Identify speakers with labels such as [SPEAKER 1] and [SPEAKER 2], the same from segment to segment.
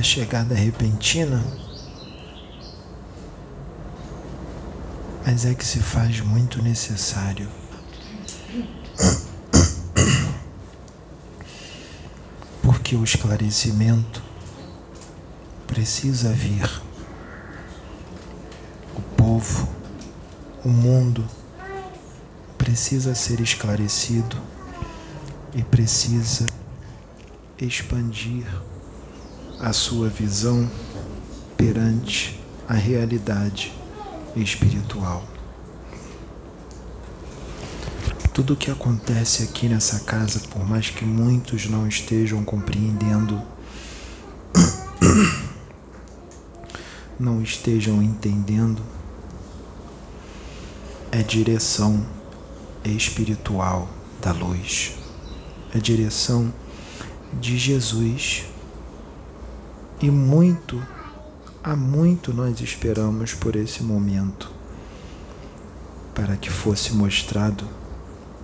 [SPEAKER 1] A chegada repentina, mas é que se faz muito necessário. Porque o esclarecimento precisa vir. O povo, o mundo precisa ser esclarecido e precisa expandir a sua visão perante a realidade espiritual. Tudo o que acontece aqui nessa casa, por mais que muitos não estejam compreendendo, não estejam entendendo, é direção espiritual da luz, é direção de Jesus e muito, há muito nós esperamos por esse momento, para que fosse mostrado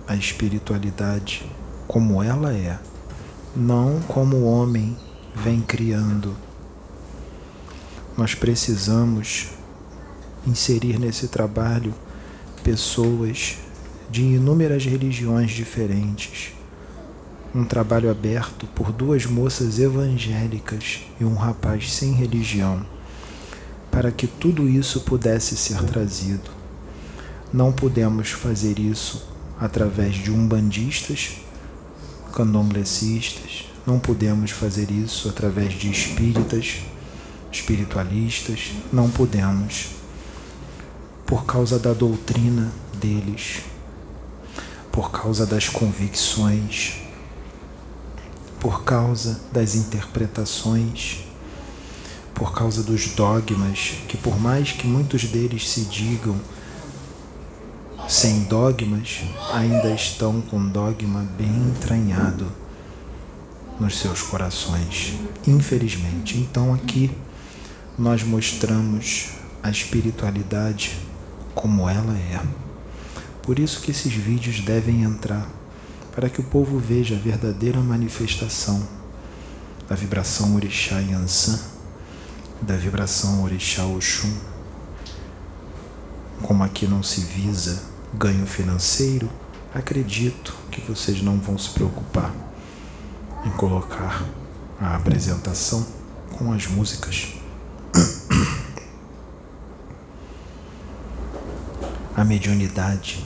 [SPEAKER 1] a espiritualidade como ela é, não como o homem vem criando. Nós precisamos inserir nesse trabalho pessoas de inúmeras religiões diferentes um trabalho aberto por duas moças evangélicas e um rapaz sem religião, para que tudo isso pudesse ser trazido. Não podemos fazer isso através de umbandistas, candomblecistas, não podemos fazer isso através de espíritas, espiritualistas, não podemos, por causa da doutrina deles, por causa das convicções por causa das interpretações, por causa dos dogmas, que por mais que muitos deles se digam sem dogmas, ainda estão com dogma bem entranhado nos seus corações, infelizmente. Então aqui nós mostramos a espiritualidade como ela é. Por isso que esses vídeos devem entrar para que o povo veja a verdadeira manifestação da vibração Orixá Yansan, da vibração Orixá Oxum. Como aqui não se visa ganho financeiro, acredito que vocês não vão se preocupar em colocar a apresentação com as músicas. A mediunidade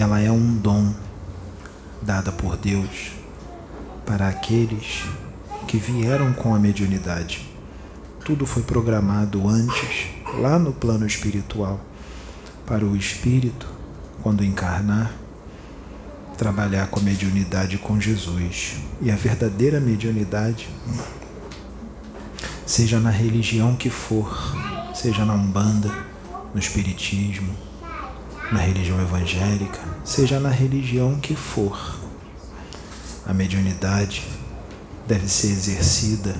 [SPEAKER 1] ela é um dom dada por Deus para aqueles que vieram com a mediunidade. Tudo foi programado antes, lá no plano espiritual, para o espírito, quando encarnar, trabalhar com a mediunidade com Jesus. E a verdadeira mediunidade, seja na religião que for, seja na Umbanda, no Espiritismo, na religião evangélica, seja na religião que for. A mediunidade deve ser exercida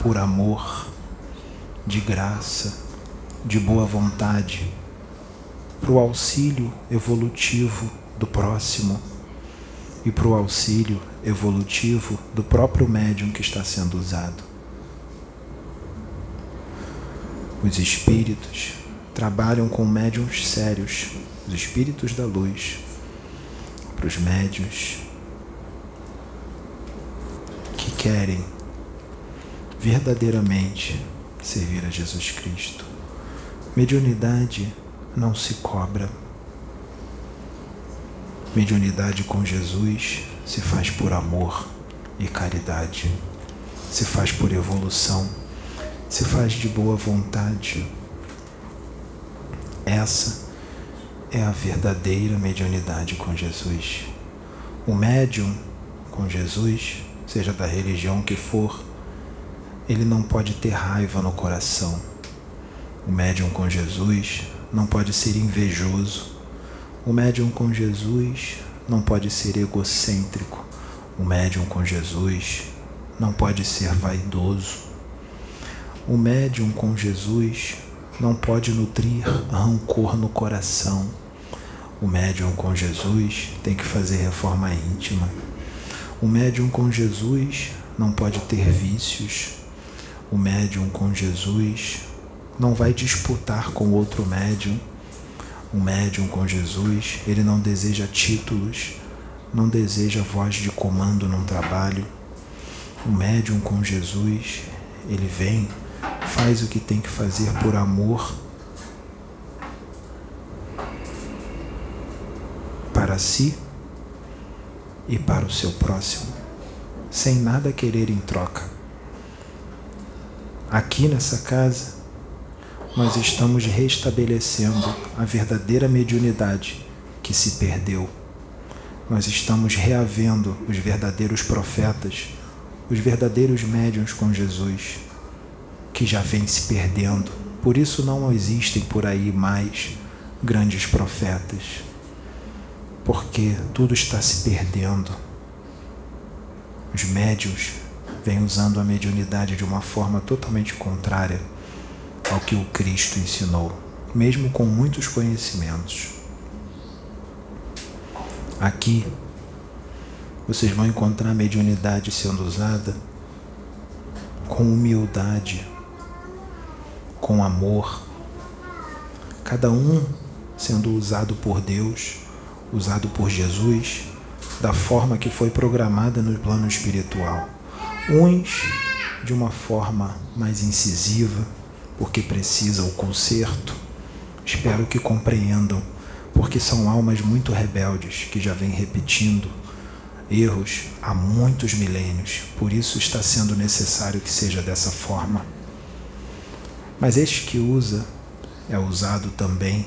[SPEAKER 1] por amor, de graça, de boa vontade, para o auxílio evolutivo do próximo e para o auxílio evolutivo do próprio médium que está sendo usado. Os espíritos trabalham com médiums sérios os espíritos da luz, para os médios que querem verdadeiramente servir a Jesus Cristo. Mediunidade não se cobra. Mediunidade com Jesus se faz por amor e caridade, se faz por evolução, se faz de boa vontade. Essa é a verdadeira mediunidade com Jesus. O médium com Jesus, seja da religião que for, ele não pode ter raiva no coração. O médium com Jesus não pode ser invejoso. O médium com Jesus não pode ser egocêntrico. O médium com Jesus não pode ser vaidoso. O médium com Jesus não pode nutrir rancor no coração. O médium com Jesus tem que fazer reforma íntima. O médium com Jesus não pode ter vícios. O médium com Jesus não vai disputar com outro médium. O médium com Jesus, ele não deseja títulos, não deseja voz de comando num trabalho. O médium com Jesus, ele vem, faz o que tem que fazer por amor para si e para o seu próximo, sem nada querer em troca. Aqui nessa casa, nós estamos restabelecendo a verdadeira mediunidade que se perdeu. Nós estamos reavendo os verdadeiros profetas, os verdadeiros médiuns com Jesus, que já vem se perdendo. Por isso não existem por aí mais grandes profetas porque tudo está se perdendo. Os médios vêm usando a mediunidade de uma forma totalmente contrária ao que o Cristo ensinou, mesmo com muitos conhecimentos. Aqui, vocês vão encontrar a mediunidade sendo usada com humildade, com amor, cada um sendo usado por Deus usado por Jesus da forma que foi programada no plano espiritual. Uns de uma forma mais incisiva, porque precisa o conserto. Espero que compreendam, porque são almas muito rebeldes que já vêm repetindo erros há muitos milênios. Por isso está sendo necessário que seja dessa forma. Mas este que usa é usado também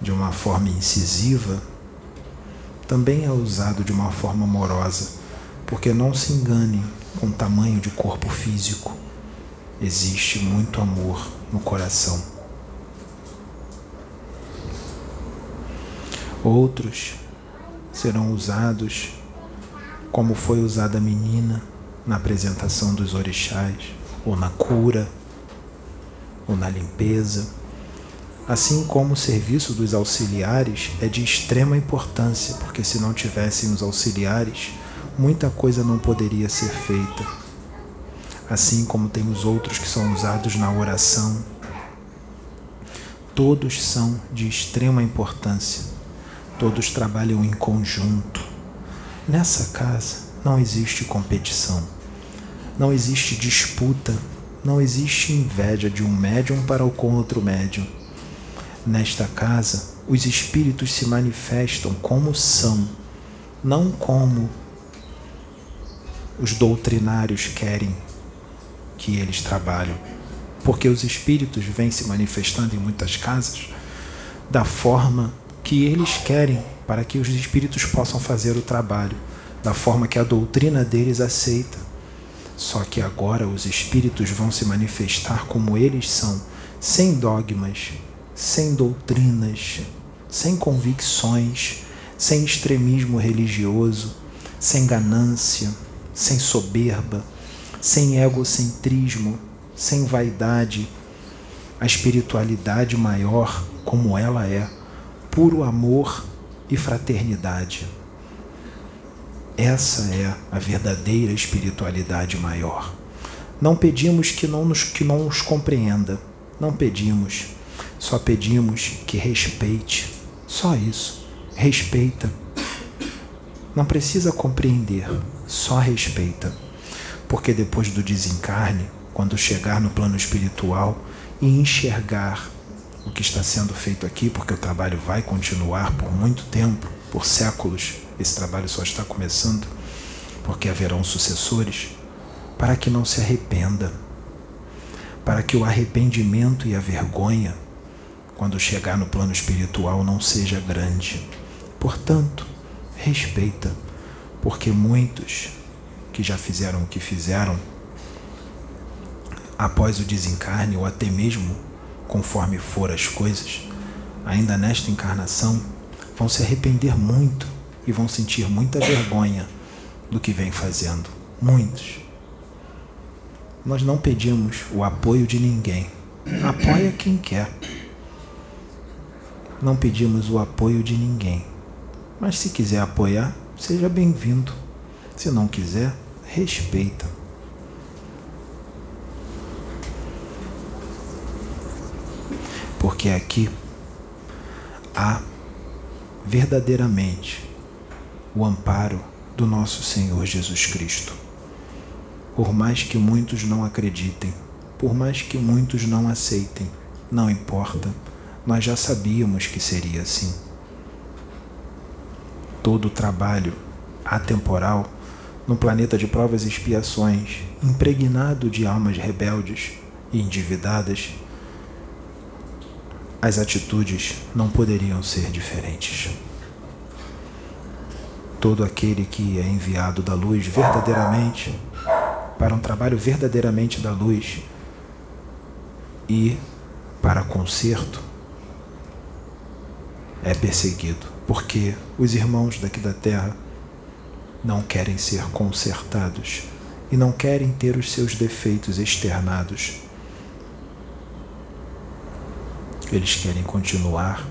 [SPEAKER 1] de uma forma incisiva também é usado de uma forma amorosa, porque não se engane com o tamanho de corpo físico. Existe muito amor no coração. Outros serão usados como foi usada a menina na apresentação dos orixás, ou na cura, ou na limpeza assim como o serviço dos auxiliares é de extrema importância, porque se não tivessem os auxiliares, muita coisa não poderia ser feita. Assim como tem os outros que são usados na oração, todos são de extrema importância. Todos trabalham em conjunto. Nessa casa não existe competição, não existe disputa, não existe inveja de um médium para o outro médium Nesta casa, os espíritos se manifestam como são, não como os doutrinários querem que eles trabalhem. Porque os espíritos vêm se manifestando em muitas casas da forma que eles querem, para que os espíritos possam fazer o trabalho, da forma que a doutrina deles aceita. Só que agora os espíritos vão se manifestar como eles são, sem dogmas, sem doutrinas, sem convicções, sem extremismo religioso, sem ganância, sem soberba, sem egocentrismo, sem vaidade. A espiritualidade maior, como ela é, puro amor e fraternidade. Essa é a verdadeira espiritualidade maior. Não pedimos que não nos, que não nos compreenda, não pedimos só pedimos que respeite. Só isso. Respeita. Não precisa compreender, só respeita. Porque depois do desencarne, quando chegar no plano espiritual e enxergar o que está sendo feito aqui, porque o trabalho vai continuar por muito tempo, por séculos, esse trabalho só está começando, porque haverão sucessores, para que não se arrependa, para que o arrependimento e a vergonha quando chegar no plano espiritual, não seja grande. Portanto, respeita, porque muitos que já fizeram o que fizeram, após o desencarne, ou até mesmo conforme for as coisas, ainda nesta encarnação, vão se arrepender muito e vão sentir muita vergonha do que vem fazendo. Muitos. Nós não pedimos o apoio de ninguém. Apoia quem quer. Não pedimos o apoio de ninguém. Mas se quiser apoiar, seja bem-vindo. Se não quiser, respeita. Porque aqui há verdadeiramente o amparo do nosso Senhor Jesus Cristo. Por mais que muitos não acreditem, por mais que muitos não aceitem, não importa nós já sabíamos que seria assim. Todo o trabalho atemporal no planeta de provas e expiações, impregnado de almas rebeldes e endividadas, as atitudes não poderiam ser diferentes. Todo aquele que é enviado da luz verdadeiramente, para um trabalho verdadeiramente da luz e para conserto, é perseguido, porque os irmãos daqui da terra não querem ser consertados e não querem ter os seus defeitos externados. Eles querem continuar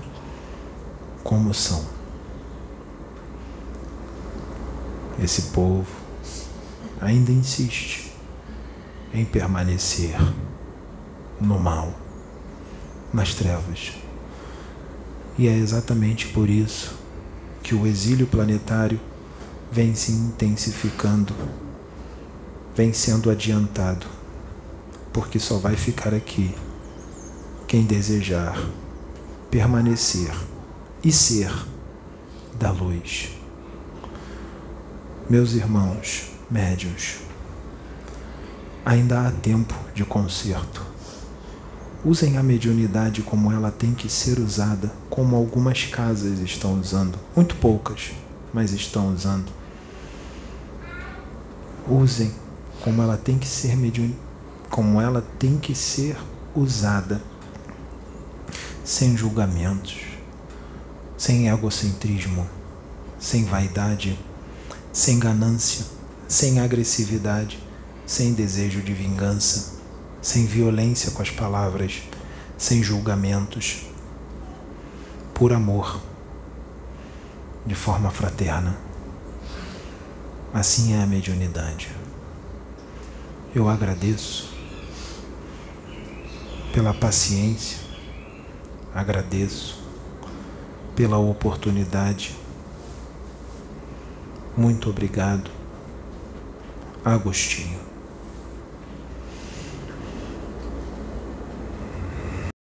[SPEAKER 1] como são. Esse povo ainda insiste em permanecer no mal, nas trevas. E é exatamente por isso que o exílio planetário vem se intensificando, vem sendo adiantado, porque só vai ficar aqui quem desejar permanecer e ser da luz. Meus irmãos médios, ainda há tempo de conserto. Usem a mediunidade como ela tem que ser usada, como algumas casas estão usando, muito poucas, mas estão usando. Usem como ela tem que ser mediun... como ela tem que ser usada, sem julgamentos, sem egocentrismo, sem vaidade, sem ganância, sem agressividade, sem desejo de vingança, sem violência com as palavras, sem julgamentos, por amor, de forma fraterna. Assim é a mediunidade. Eu agradeço pela paciência, agradeço pela oportunidade. Muito obrigado, Agostinho.